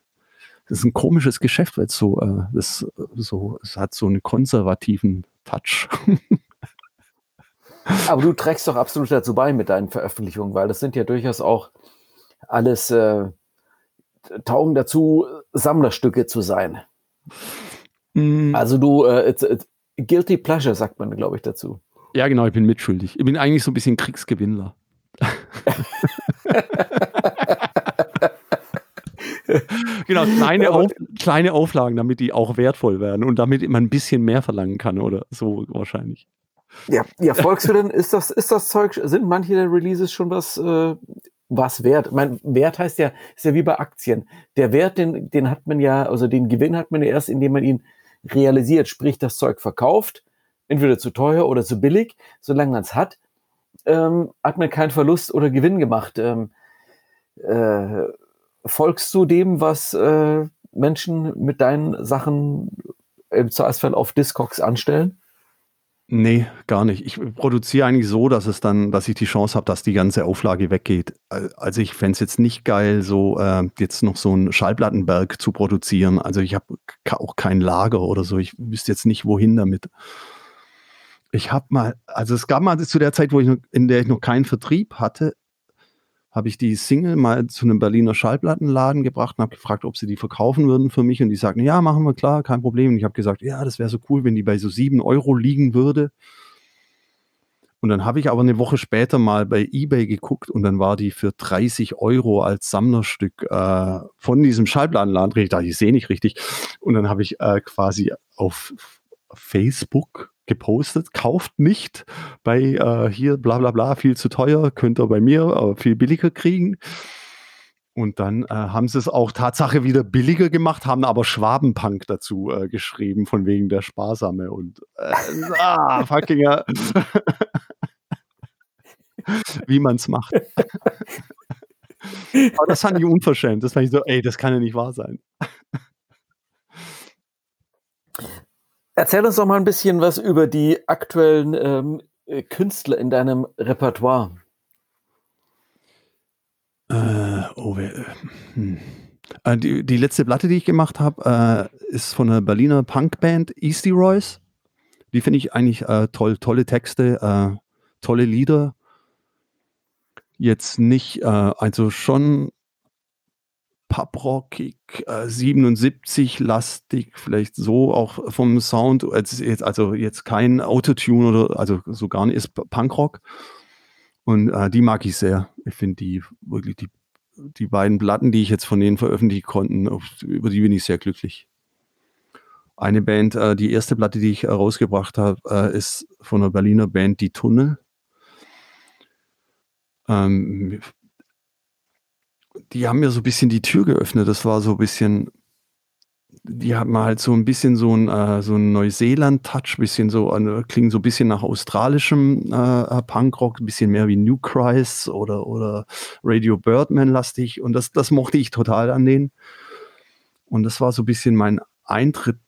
das ist ein komisches Geschäft, weil es so, äh, das, so, es hat so einen konservativen Touch. Aber du trägst doch absolut dazu bei mit deinen Veröffentlichungen, weil das sind ja durchaus auch alles äh, taugen dazu, Sammlerstücke zu sein. Mm. Also du, äh, it's, it's guilty pleasure sagt man, glaube ich, dazu. Ja, genau, ich bin mitschuldig. Ich bin eigentlich so ein bisschen Kriegsgewinnler. genau, kleine, Auf, kleine Auflagen, damit die auch wertvoll werden und damit man ein bisschen mehr verlangen kann oder so wahrscheinlich. Ja, ja, Volkswillen, ist das, ist das Zeug, sind manche der Releases schon was, äh, was wert? Mein Wert heißt ja, ist ja wie bei Aktien. Der Wert, den, den hat man ja, also den Gewinn hat man ja erst, indem man ihn realisiert, sprich das Zeug verkauft, entweder zu teuer oder zu billig. Solange man es hat, ähm, hat man keinen Verlust oder Gewinn gemacht. Ähm, äh, folgst du dem, was äh, Menschen mit deinen Sachen im Zweifelsfall auf Discogs anstellen? Nee, gar nicht. Ich produziere eigentlich so, dass es dann, dass ich die Chance habe, dass die ganze Auflage weggeht. Also ich fände es jetzt nicht geil, so äh, jetzt noch so einen Schallplattenberg zu produzieren. Also ich habe auch kein Lager oder so. Ich wüsste jetzt nicht, wohin damit. Ich habe mal, also es gab mal zu der Zeit, wo ich noch, in der ich noch keinen Vertrieb hatte, habe ich die Single mal zu einem Berliner Schallplattenladen gebracht und habe gefragt, ob sie die verkaufen würden für mich. Und die sagten, ja, machen wir klar, kein Problem. Und ich habe gesagt, ja, das wäre so cool, wenn die bei so sieben Euro liegen würde. Und dann habe ich aber eine Woche später mal bei eBay geguckt und dann war die für 30 Euro als Sammlerstück äh, von diesem Schallplattenladen. Ich dachte, ich sehe nicht richtig. Und dann habe ich äh, quasi auf Facebook gepostet, kauft nicht bei äh, hier bla bla bla, viel zu teuer, könnt ihr bei mir aber viel billiger kriegen. Und dann äh, haben sie es auch Tatsache wieder billiger gemacht, haben aber Schwabenpunk dazu äh, geschrieben, von wegen der Sparsame und äh, ah, fucking wie man es macht. Aber das fand ich unverschämt. Das fand ich so, ey, das kann ja nicht wahr sein. Erzähl uns doch mal ein bisschen was über die aktuellen ähm, äh, Künstler in deinem Repertoire. Äh, oh, äh, hm. äh, die, die, letzte Platte, die ich gemacht habe, äh, ist von einer Berliner Punkband Easty Royce. Die finde ich eigentlich äh, toll. Tolle Texte, tolle Lieder. Jetzt nicht, also schon Pubrockig, äh, 77 lastig, vielleicht so auch vom Sound, jetzt, also jetzt kein Autotune oder also so gar nicht, ist Punkrock. Und äh, die mag ich sehr. Ich finde die wirklich die, die beiden Platten, die ich jetzt von denen veröffentlichen konnten, über die bin ich sehr glücklich. Eine Band, äh, die erste Platte, die ich rausgebracht habe, äh, ist von einer Berliner Band Die Tunnel. Ähm, die haben mir so ein bisschen die Tür geöffnet. Das war so ein bisschen, die haben halt so ein bisschen so ein, äh, so ein Neuseeland-Touch, bisschen so, äh, klingen so ein bisschen nach australischem äh, Punkrock, ein bisschen mehr wie New Christ oder, oder Radio Birdman-lastig. Und das, das mochte ich total an denen. Und das war so ein bisschen mein Eintritt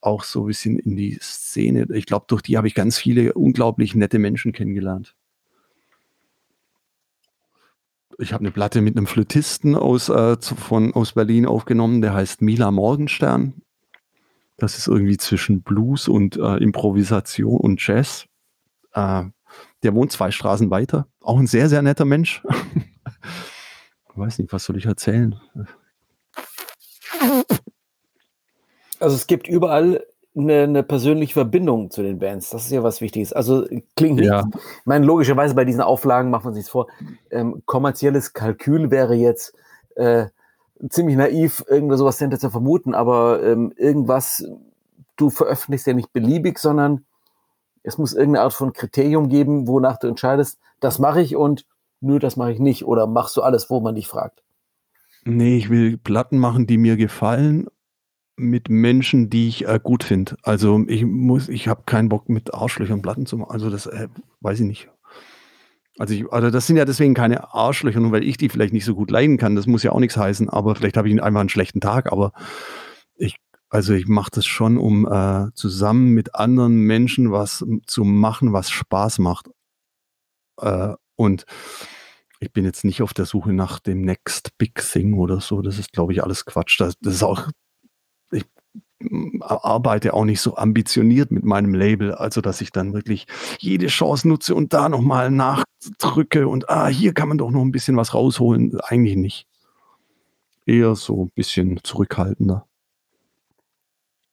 auch so ein bisschen in die Szene. Ich glaube, durch die habe ich ganz viele unglaublich nette Menschen kennengelernt ich habe eine Platte mit einem Flötisten aus, äh, von, aus Berlin aufgenommen, der heißt Mila Morgenstern. Das ist irgendwie zwischen Blues und äh, Improvisation und Jazz. Äh, der wohnt zwei Straßen weiter. Auch ein sehr, sehr netter Mensch. ich weiß nicht, was soll ich erzählen? Also es gibt überall eine, eine, persönliche Verbindung zu den Bands. Das ist ja was Wichtiges. Also klingt nicht. Ja. Ich meine, logischerweise bei diesen Auflagen macht man sich vor. Ähm, kommerzielles Kalkül wäre jetzt äh, ziemlich naiv, irgendwas sowas hinter zu vermuten, aber ähm, irgendwas, du veröffentlichst ja nicht beliebig, sondern es muss irgendeine Art von Kriterium geben, wonach du entscheidest, das mache ich und nur das mache ich nicht. Oder machst du alles, wo man dich fragt? Nee, ich will Platten machen, die mir gefallen mit Menschen, die ich äh, gut finde. Also ich muss, ich habe keinen Bock mit Arschlöchern Platten zu machen. Also das äh, weiß ich nicht. Also, ich, also das sind ja deswegen keine Arschlöcher, nur weil ich die vielleicht nicht so gut leiden kann. Das muss ja auch nichts heißen. Aber vielleicht habe ich einfach einen schlechten Tag. Aber ich, also ich mache das schon, um äh, zusammen mit anderen Menschen was zu machen, was Spaß macht. Äh, und ich bin jetzt nicht auf der Suche nach dem Next Big Thing oder so. Das ist, glaube ich, alles Quatsch. Das, das ist auch arbeite auch nicht so ambitioniert mit meinem Label, also dass ich dann wirklich jede Chance nutze und da nochmal nachdrücke und ah, hier kann man doch noch ein bisschen was rausholen. Eigentlich nicht. Eher so ein bisschen zurückhaltender.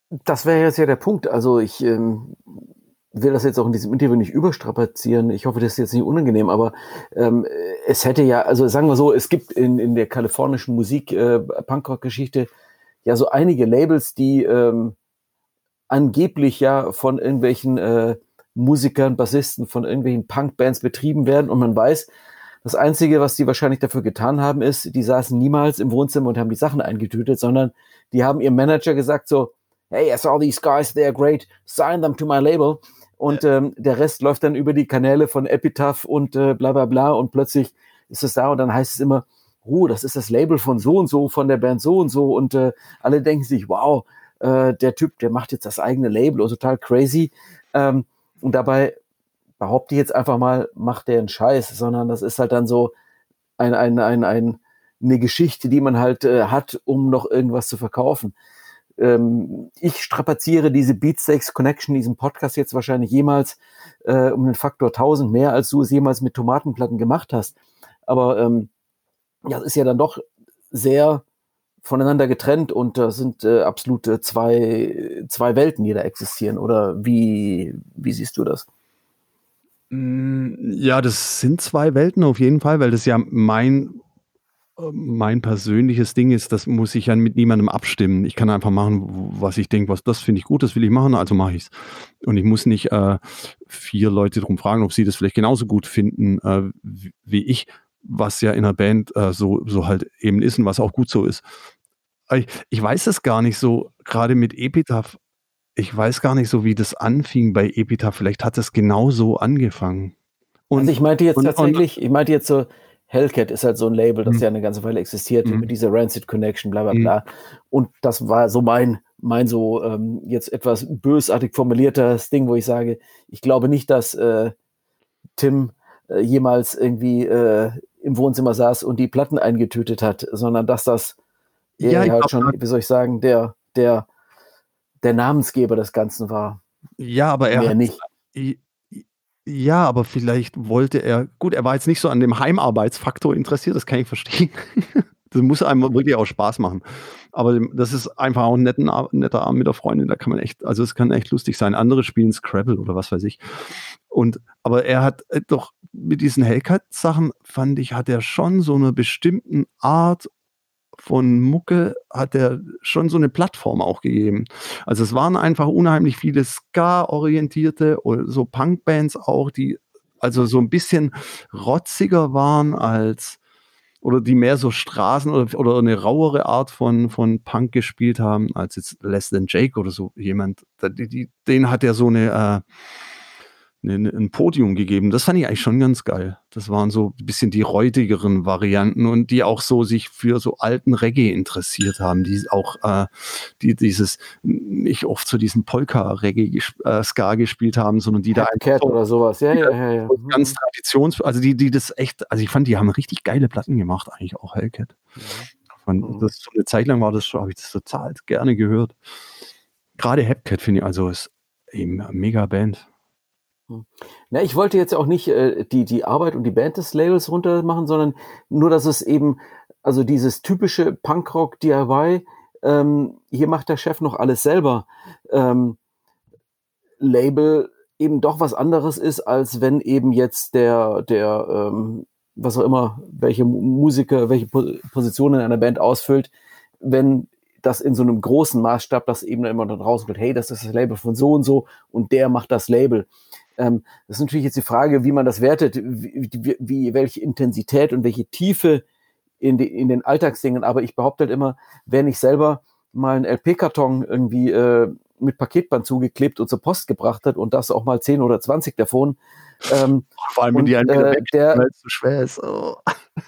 Das wäre jetzt ja der Punkt. Also ich ähm, will das jetzt auch in diesem Interview nicht überstrapazieren. Ich hoffe, das ist jetzt nicht unangenehm, aber ähm, es hätte ja, also sagen wir so, es gibt in, in der kalifornischen Musik, äh, Punkrock-Geschichte ja so einige Labels, die ähm, angeblich ja von irgendwelchen äh, Musikern, Bassisten, von irgendwelchen Punkbands betrieben werden. Und man weiß, das Einzige, was die wahrscheinlich dafür getan haben, ist, die saßen niemals im Wohnzimmer und haben die Sachen eingetütet, sondern die haben ihrem Manager gesagt so, hey, I saw these guys, they're great, sign them to my label. Und ähm, der Rest läuft dann über die Kanäle von Epitaph und äh, bla bla bla. Und plötzlich ist es da und dann heißt es immer, oh, das ist das Label von so und so, von der Band so und so und äh, alle denken sich, wow, äh, der Typ, der macht jetzt das eigene Label, oh, total crazy. Ähm, und dabei behaupte ich jetzt einfach mal, macht der einen Scheiß, sondern das ist halt dann so ein, ein, ein, ein, eine Geschichte, die man halt äh, hat, um noch irgendwas zu verkaufen. Ähm, ich strapaziere diese Beatsteaks Connection, diesen Podcast jetzt wahrscheinlich jemals äh, um den Faktor 1000 mehr, als du es jemals mit Tomatenplatten gemacht hast. Aber ähm, ja, ist ja dann doch sehr voneinander getrennt und das sind äh, absolute zwei, zwei Welten, die da existieren. Oder wie, wie siehst du das? Mm, ja, das sind zwei Welten auf jeden Fall, weil das ja mein, mein persönliches Ding ist. Das muss ich ja mit niemandem abstimmen. Ich kann einfach machen, was ich denke, was das finde ich gut, das will ich machen, also mache ich es. Und ich muss nicht äh, vier Leute darum fragen, ob sie das vielleicht genauso gut finden äh, wie ich was ja in der Band äh, so, so halt eben ist und was auch gut so ist. Ich, ich weiß es gar nicht so, gerade mit Epitaph, ich weiß gar nicht so, wie das anfing bei Epitaph. Vielleicht hat es genau so angefangen. Und, also ich meinte jetzt und, tatsächlich, und, ich meinte jetzt so, Hellcat ist halt so ein Label, das mhm. ja eine ganze Weile existiert, mhm. mit dieser Rancid Connection, bla bla mhm. bla. Und das war so mein, mein so ähm, jetzt etwas bösartig formuliertes Ding, wo ich sage, ich glaube nicht, dass äh, Tim äh, jemals irgendwie äh, im Wohnzimmer saß und die Platten eingetötet hat, sondern dass das ja, halt glaub, schon, wie soll ich sagen, der, der, der Namensgeber des Ganzen war. Ja, aber er hat, nicht. Ja, aber vielleicht wollte er, gut, er war jetzt nicht so an dem Heimarbeitsfaktor interessiert, das kann ich verstehen. das muss einem wirklich auch Spaß machen. Aber das ist einfach auch ein netten, netter Abend mit der Freundin, da kann man echt, also es kann echt lustig sein. Andere spielen Scrabble oder was weiß ich. Und, aber er hat äh, doch mit diesen Hellcat-Sachen, fand ich, hat er schon so eine bestimmten Art von Mucke hat er schon so eine Plattform auch gegeben. Also es waren einfach unheimlich viele Ska-orientierte oder so Punk-Bands auch, die also so ein bisschen rotziger waren als oder die mehr so Straßen oder, oder eine rauere Art von, von Punk gespielt haben, als jetzt Less Than Jake oder so jemand. Den hat er so eine äh, ein Podium gegeben. Das fand ich eigentlich schon ganz geil. Das waren so ein bisschen die räudigeren Varianten und die auch so sich für so alten Reggae interessiert haben, die auch äh, die dieses nicht oft so diesen Polka-Reggae äh, Ska gespielt haben, sondern die Cat da einfach oder sowas. Ja, ja, ja, ja. Ganz mhm. traditions, also die, die das echt, also ich fand, die haben richtig geile Platten gemacht, eigentlich auch Hellcat. Ja. Fand, mhm. das, so eine Zeit lang war das schon, habe ich das total gerne gehört. Gerade Hepcat finde ich also ist eben eine mega Band. Hm. Na, ich wollte jetzt auch nicht äh, die, die Arbeit und die Band des Labels runter machen, sondern nur, dass es eben, also dieses typische Punkrock DIY, ähm, hier macht der Chef noch alles selber, ähm, Label eben doch was anderes ist, als wenn eben jetzt der, der, ähm, was auch immer, welche Musiker, welche Positionen in einer Band ausfüllt, wenn das in so einem großen Maßstab, das eben immer dann rauskommt, hey, das ist das Label von so und so und der macht das Label. Ähm, das ist natürlich jetzt die Frage, wie man das wertet, wie, wie, welche Intensität und welche Tiefe in, die, in den Alltagsdingen. Aber ich behaupte halt immer, wenn ich selber mal einen LP-Karton irgendwie äh, mit Paketband zugeklebt und zur Post gebracht hat und das auch mal 10 oder 20 davon. Ähm, Vor allem, wenn die einen äh, der, weil es so schwer ist. Oh.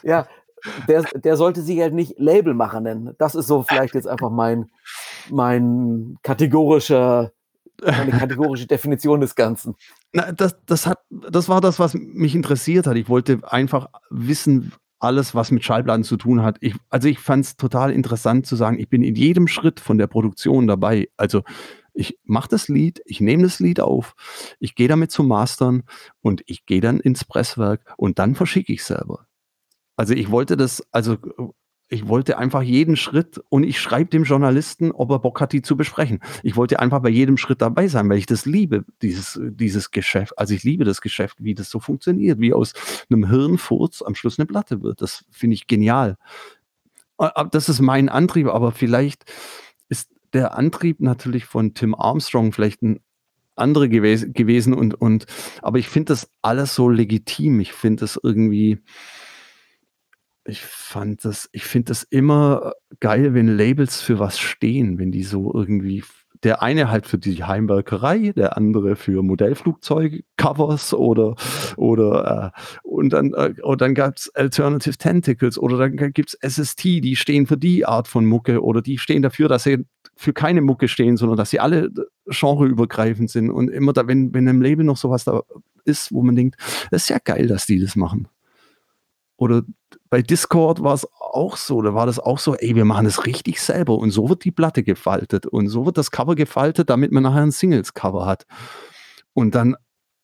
Ja, der, der sollte sich halt nicht Labelmacher nennen. Das ist so vielleicht jetzt einfach mein, mein kategorischer eine kategorische Definition des Ganzen. Na, das, das, hat, das war das, was mich interessiert hat. Ich wollte einfach wissen, alles, was mit Schallplatten zu tun hat. Ich, also ich fand es total interessant zu sagen, ich bin in jedem Schritt von der Produktion dabei. Also ich mache das Lied, ich nehme das Lied auf, ich gehe damit zum Mastern und ich gehe dann ins Presswerk und dann verschicke ich selber. Also ich wollte das, also ich wollte einfach jeden Schritt und ich schreibe dem Journalisten, ob er Bock hat, die zu besprechen. Ich wollte einfach bei jedem Schritt dabei sein, weil ich das liebe, dieses, dieses Geschäft. Also ich liebe das Geschäft, wie das so funktioniert, wie aus einem Hirnfurz am Schluss eine Platte wird. Das finde ich genial. Das ist mein Antrieb, aber vielleicht ist der Antrieb natürlich von Tim Armstrong vielleicht ein andere gewes gewesen und, und, aber ich finde das alles so legitim. Ich finde das irgendwie, ich fand das, ich finde das immer geil, wenn Labels für was stehen, wenn die so irgendwie der eine halt für die Heimwerkerei, der andere für Modellflugzeug-Covers oder oder äh, und dann äh, und dann gab's Alternative Tentacles oder dann gibt's SST, die stehen für die Art von Mucke oder die stehen dafür, dass sie für keine Mucke stehen, sondern dass sie alle genreübergreifend sind und immer da, wenn wenn im Label noch sowas da ist, wo man denkt, das ist ja geil, dass die das machen. Oder bei Discord war es auch so, da war das auch so, ey, wir machen es richtig selber und so wird die Platte gefaltet und so wird das Cover gefaltet, damit man nachher ein Singles-Cover hat. Und dann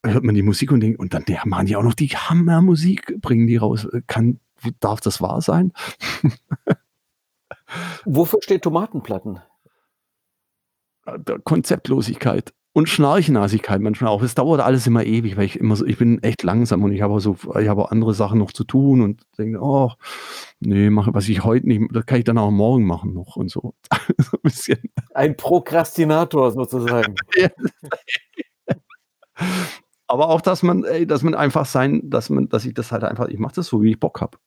hört man die Musik und denkt, und dann der machen die auch noch die Hammermusik, bringen die raus. Kann, darf das wahr sein? Wofür steht Tomatenplatten? Konzeptlosigkeit und Schnarchnasigkeit manchmal auch. Es dauert alles immer ewig, weil ich immer so, ich bin echt langsam und ich habe so, ich habe andere Sachen noch zu tun und denke, oh, nee, mache, was ich heute nicht, das kann ich dann auch morgen machen noch und so. so ein bisschen. Ein Prokrastinator sozusagen. Aber auch, dass man, ey, dass man einfach sein, dass man, dass ich das halt einfach, ich mache das so, wie ich Bock habe.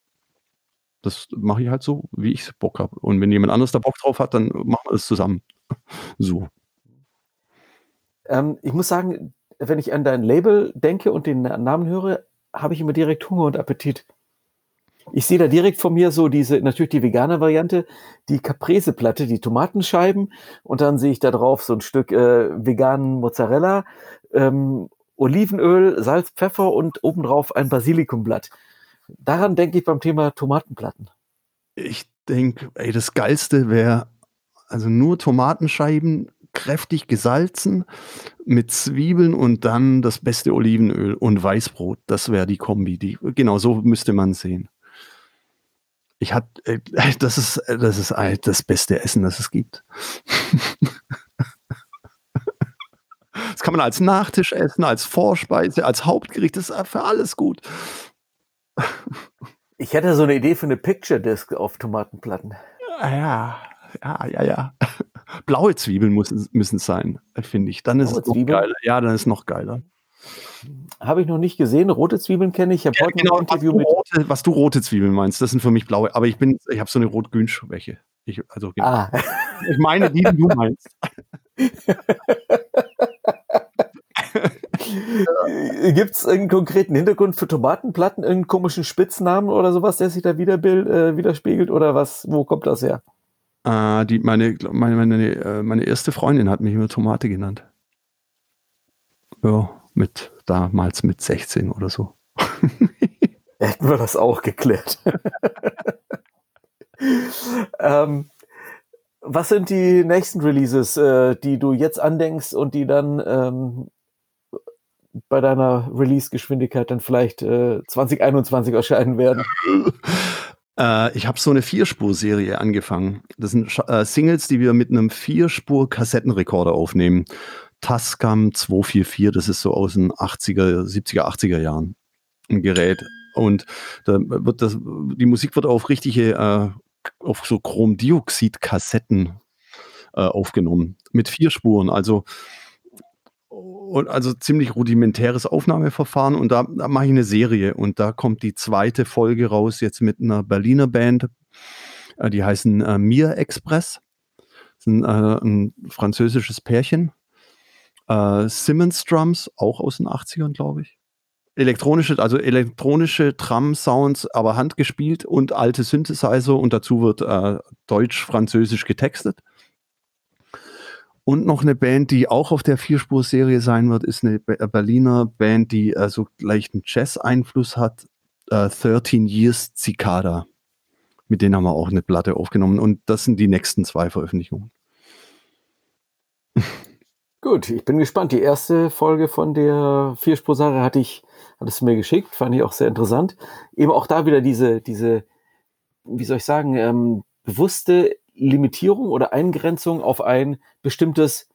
Das mache ich halt so, wie ich Bock habe. Und wenn jemand anderes da Bock drauf hat, dann machen wir es zusammen. So. Ähm, ich muss sagen, wenn ich an dein Label denke und den Namen höre, habe ich immer direkt Hunger und Appetit. Ich sehe da direkt vor mir so diese, natürlich die vegane Variante, die Caprese-Platte, die Tomatenscheiben und dann sehe ich da drauf so ein Stück äh, veganen Mozzarella, ähm, Olivenöl, Salz, Pfeffer und obendrauf ein Basilikumblatt. Daran denke ich beim Thema Tomatenplatten. Ich denke, ey, das Geilste wäre also nur Tomatenscheiben, kräftig gesalzen, mit Zwiebeln und dann das beste Olivenöl und Weißbrot. Das wäre die Kombi. Die, genau so müsste man sehen. Ich hatte, äh, das ist, das ist das beste Essen, das es gibt. das kann man als Nachtisch essen, als Vorspeise, als Hauptgericht. Das ist für alles gut. Ich hätte so eine Idee für eine Picture Disc auf Tomatenplatten. Ja, ja, ja, ja. Blaue Zwiebeln müssen, es sein, finde ich. Dann ist Blaue es noch Zwiebeln? geiler. Ja, dann ist es noch geiler. Habe ich noch nicht gesehen. Rote Zwiebeln kenne ich. Ich habe ja, heute genau, ein Interview was mit. Rote, was du rote Zwiebeln meinst, das sind für mich blaue. Aber ich bin, ich habe so eine Rot-Grün-Schwäche. Ich, also, genau. ah. ich meine die, die du meinst. Gibt es irgendeinen konkreten Hintergrund für Tomatenplatten, irgendeinen komischen Spitznamen oder sowas, der sich da widerbild, äh, widerspiegelt? Oder was, wo kommt das her? Äh, die, meine, meine, meine, äh, meine erste Freundin hat mich immer Tomate genannt. Ja, mit damals mit 16 oder so. Hätten wir das auch geklärt. ähm, was sind die nächsten Releases, äh, die du jetzt andenkst und die dann ähm, bei deiner Release-Geschwindigkeit dann vielleicht äh, 2021 erscheinen werden? Äh, ich habe so eine Vierspur-Serie angefangen. Das sind äh, Singles, die wir mit einem Vierspur-Kassettenrekorder aufnehmen. Tascam 244, das ist so aus den 80er, 70er, 80er Jahren ein Gerät. Und da wird das, die Musik wird auf richtige, äh, auf so Chromdioxid-Kassetten äh, aufgenommen. Mit vier Spuren. Also und also ziemlich rudimentäres Aufnahmeverfahren. Und da, da mache ich eine Serie. Und da kommt die zweite Folge raus jetzt mit einer Berliner Band, äh, die heißen äh, Mir Express, das ist ein, äh, ein französisches Pärchen, äh, Simmons Drums, auch aus den 80ern, glaube ich. Elektronische, also elektronische Drum-Sounds, aber handgespielt und alte Synthesizer. Und dazu wird äh, deutsch-französisch getextet. Und noch eine Band, die auch auf der Vierspur-Serie sein wird, ist eine äh, Berliner Band, die äh, so leichten Jazz-Einfluss hat. Äh, 13 Years Cicada. Mit denen haben wir auch eine Platte aufgenommen. Und das sind die nächsten zwei Veröffentlichungen. Gut, ich bin gespannt. Die erste Folge von der Vierspur-Serie hatte ich, hattest du mir geschickt, fand ich auch sehr interessant. Eben auch da wieder diese, diese, wie soll ich sagen, ähm, bewusste Limitierung oder Eingrenzung auf ein bestimmtes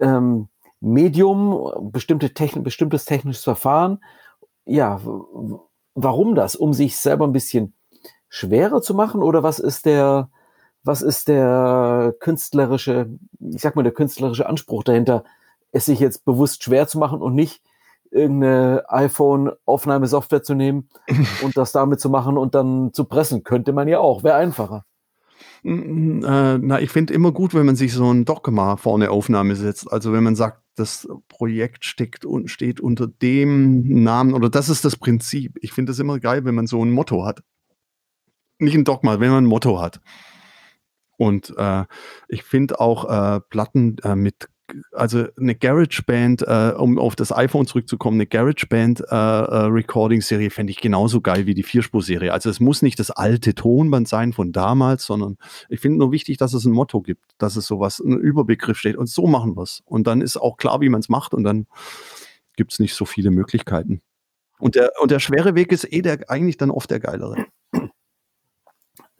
ähm, Medium, bestimmte Techn bestimmtes technisches Verfahren. Ja, warum das? Um sich selber ein bisschen schwerer zu machen oder was ist der, was ist der künstlerische, ich sag mal, der künstlerische Anspruch dahinter, es sich jetzt bewusst schwer zu machen und nicht irgendeine iPhone-Aufnahmesoftware zu nehmen und das damit zu machen und dann zu pressen, könnte man ja auch, wäre einfacher. Äh, na, ich finde immer gut, wenn man sich so ein Dogma vor eine Aufnahme setzt. Also wenn man sagt, das Projekt steckt und steht unter dem Namen oder das ist das Prinzip. Ich finde das immer geil, wenn man so ein Motto hat. Nicht ein Dogma, wenn man ein Motto hat. Und äh, ich finde auch äh, Platten äh, mit also eine GarageBand, äh, um auf das iPhone zurückzukommen, eine GarageBand äh, äh, fände ich genauso geil wie die Vierspur-Serie. Also es muss nicht das alte Tonband sein von damals, sondern ich finde nur wichtig, dass es ein Motto gibt, dass es sowas, ein Überbegriff steht und so machen wir es. Und dann ist auch klar, wie man es macht und dann gibt es nicht so viele Möglichkeiten. Und der, und der schwere Weg ist eh der, eigentlich dann oft der geilere.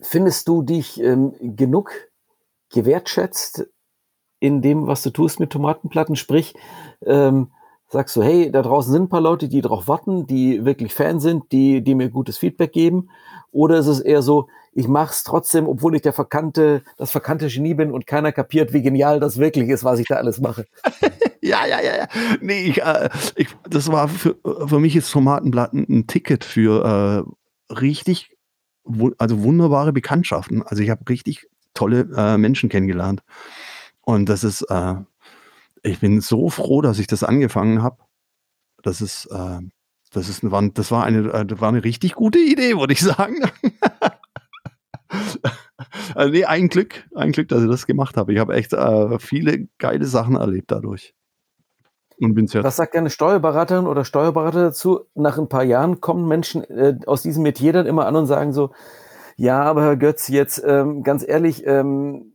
Findest du dich ähm, genug gewertschätzt in dem, was du tust mit Tomatenplatten. Sprich, ähm, sagst du, hey, da draußen sind ein paar Leute, die darauf warten, die wirklich Fan sind, die, die mir gutes Feedback geben? Oder ist es eher so, ich mache es trotzdem, obwohl ich der verkannte, das verkannte Genie bin und keiner kapiert, wie genial das wirklich ist, was ich da alles mache? ja, ja, ja, ja. Nee, ich, äh, ich, das war für, für mich ist Tomatenplatten ein Ticket für äh, richtig, also wunderbare Bekanntschaften. Also ich habe richtig tolle äh, Menschen kennengelernt. Und das ist, äh, ich bin so froh, dass ich das angefangen habe. Das ist, äh, das, ist, das war, eine, äh, das war eine richtig gute Idee, würde ich sagen. also nee, ein Glück, ein Glück, dass ich das gemacht habe. Ich habe echt äh, viele geile Sachen erlebt dadurch. Und bin sehr Was sagt eine Steuerberaterin oder Steuerberater dazu? Nach ein paar Jahren kommen Menschen äh, aus diesem Metier dann immer an und sagen so, ja, aber Herr Götz, jetzt ähm, ganz ehrlich, ähm,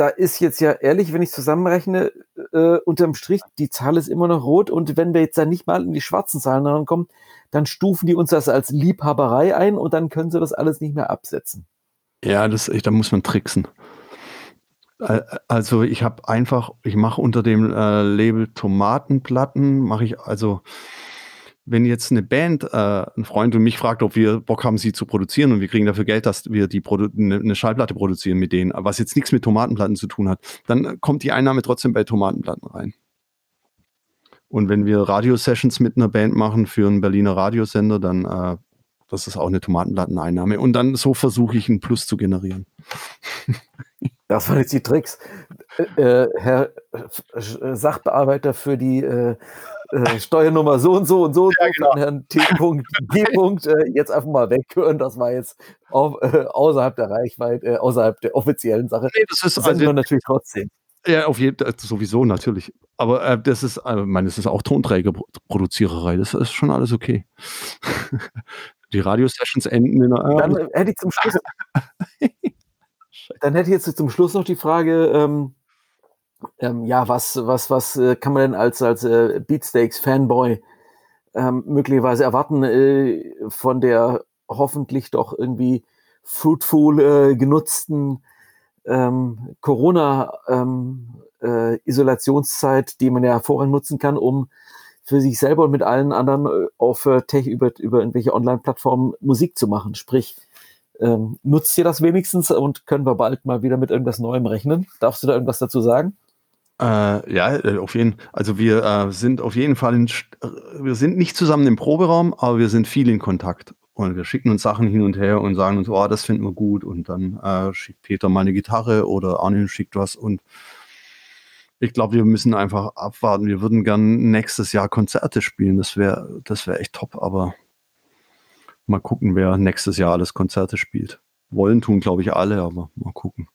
da ist jetzt ja ehrlich, wenn ich zusammenrechne, äh, unterm Strich, die Zahl ist immer noch rot und wenn wir jetzt da nicht mal in die schwarzen Zahlen rankommen, dann stufen die uns das als Liebhaberei ein und dann können sie das alles nicht mehr absetzen. Ja, das, da muss man tricksen. Also ich habe einfach, ich mache unter dem äh, Label Tomatenplatten, mache ich also, wenn jetzt eine Band, äh, ein Freund und mich fragt, ob wir Bock haben, sie zu produzieren und wir kriegen dafür Geld, dass wir die Produ eine, eine Schallplatte produzieren mit denen, was jetzt nichts mit Tomatenplatten zu tun hat, dann kommt die Einnahme trotzdem bei Tomatenplatten rein. Und wenn wir Radiosessions mit einer Band machen für einen Berliner Radiosender, dann äh, das ist auch eine Tomatenplatteneinnahme. Und dann so versuche ich einen Plus zu generieren. Das waren jetzt die Tricks. Äh, äh Herr äh, Sachbearbeiter für die äh, äh, Steuernummer so und so und so, ja, genau. Herrn T. G. Äh, jetzt einfach mal weghören. Das war jetzt auf, außerhalb der Reichweite, außerhalb der offiziellen Sache. Nee, das ist das also, natürlich trotzdem. Ja, auf jeden Fall, sowieso natürlich. Aber äh, das ist, äh, ich meine, es ist auch Tonträgerproduziererei. Das ist schon alles okay. Die Radiosessions enden in einer. Dann hätte ich zum Schluss. Dann hätte ich jetzt zum Schluss noch die Frage, ähm, ähm, ja, was, was, was äh, kann man denn als, als äh, Beatsteaks-Fanboy ähm, möglicherweise erwarten äh, von der hoffentlich doch irgendwie fruitful äh, genutzten ähm, Corona-Isolationszeit, ähm, äh, die man ja hervorragend nutzen kann, um für sich selber und mit allen anderen äh, auf Tech über, über irgendwelche Online-Plattformen Musik zu machen. Sprich, ähm, nutzt ihr das wenigstens und können wir bald mal wieder mit irgendwas Neuem rechnen? Darfst du da irgendwas dazu sagen? Äh, ja, äh, auf jeden Also wir äh, sind auf jeden Fall in, äh, wir sind nicht zusammen im Proberaum, aber wir sind viel in Kontakt. Und wir schicken uns Sachen hin und her und sagen uns, oh, das finden wir gut. Und dann äh, schickt Peter mal eine Gitarre oder Arne schickt was. Und ich glaube, wir müssen einfach abwarten. Wir würden gern nächstes Jahr Konzerte spielen. Das wäre das wäre echt top, aber mal gucken, wer nächstes Jahr alles Konzerte spielt. Wollen tun, glaube ich, alle, aber mal gucken.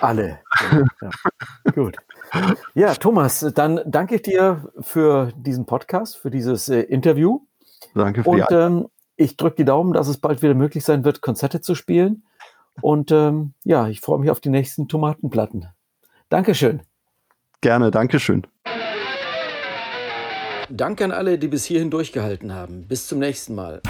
Alle. Ja, Gut. Ja, Thomas, dann danke ich dir für diesen Podcast, für dieses äh, Interview. Danke für Und ähm, ich drücke die Daumen, dass es bald wieder möglich sein wird, Konzerte zu spielen. Und ähm, ja, ich freue mich auf die nächsten Tomatenplatten. Dankeschön. Gerne, Dankeschön. Danke an alle, die bis hierhin durchgehalten haben. Bis zum nächsten Mal.